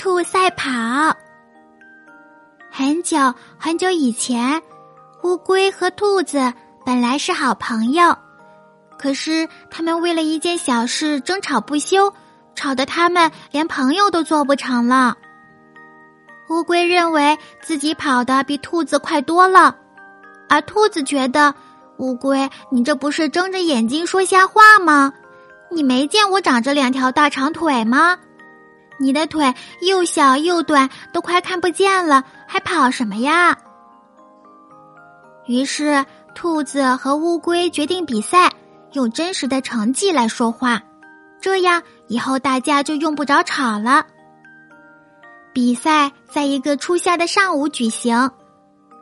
兔赛跑。很久很久以前，乌龟和兔子本来是好朋友，可是他们为了一件小事争吵不休，吵得他们连朋友都做不成了。乌龟认为自己跑得比兔子快多了，而兔子觉得乌龟，你这不是睁着眼睛说瞎话吗？你没见我长着两条大长腿吗？你的腿又小又短，都快看不见了，还跑什么呀？于是，兔子和乌龟决定比赛，用真实的成绩来说话，这样以后大家就用不着吵了。比赛在一个初夏的上午举行。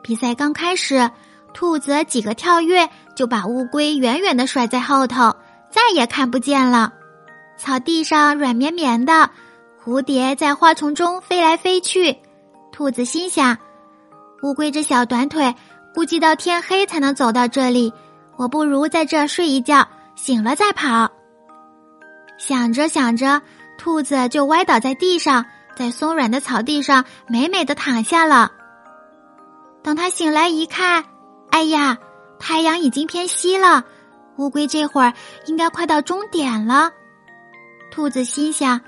比赛刚开始，兔子几个跳跃就把乌龟远远的甩在后头，再也看不见了。草地上软绵绵的，蝴蝶在花丛中飞来飞去。兔子心想：乌龟这小短腿，估计到天黑才能走到这里。我不如在这儿睡一觉，醒了再跑。想着想着，兔子就歪倒在地上。在松软的草地上美美的躺下了。等他醒来一看，哎呀，太阳已经偏西了，乌龟这会儿应该快到终点了。兔子心想，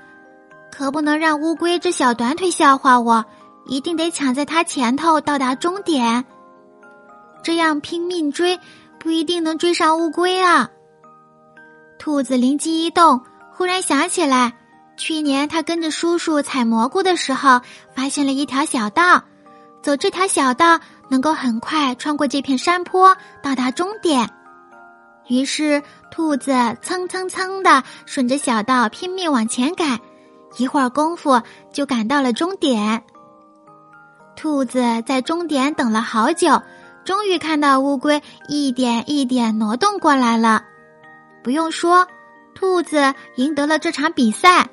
可不能让乌龟这小短腿笑话我，一定得抢在它前头到达终点。这样拼命追，不一定能追上乌龟啊。兔子灵机一动，忽然想起来。去年他跟着叔叔采蘑菇的时候，发现了一条小道，走这条小道能够很快穿过这片山坡，到达终点。于是，兔子蹭蹭蹭的顺着小道拼命往前赶，一会儿功夫就赶到了终点。兔子在终点等了好久，终于看到乌龟一点一点挪动过来了。不用说，兔子赢得了这场比赛。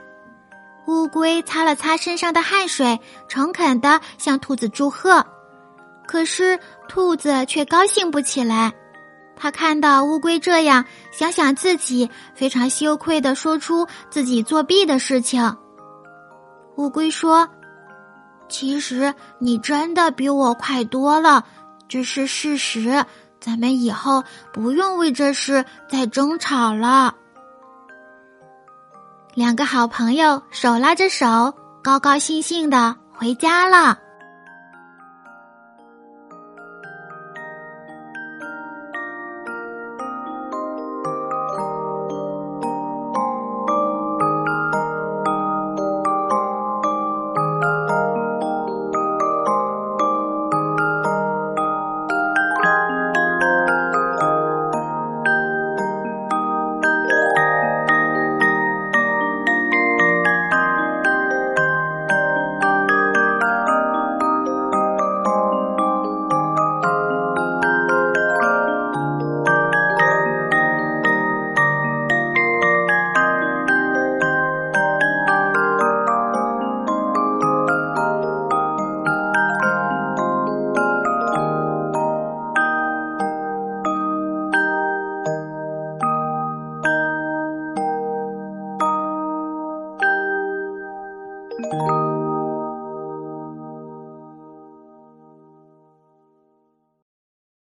乌龟擦了擦身上的汗水，诚恳的向兔子祝贺。可是兔子却高兴不起来。他看到乌龟这样，想想自己，非常羞愧的说出自己作弊的事情。乌龟说：“其实你真的比我快多了，这是事实。咱们以后不用为这事再争吵了。”两个好朋友手拉着手，高高兴兴的回家了。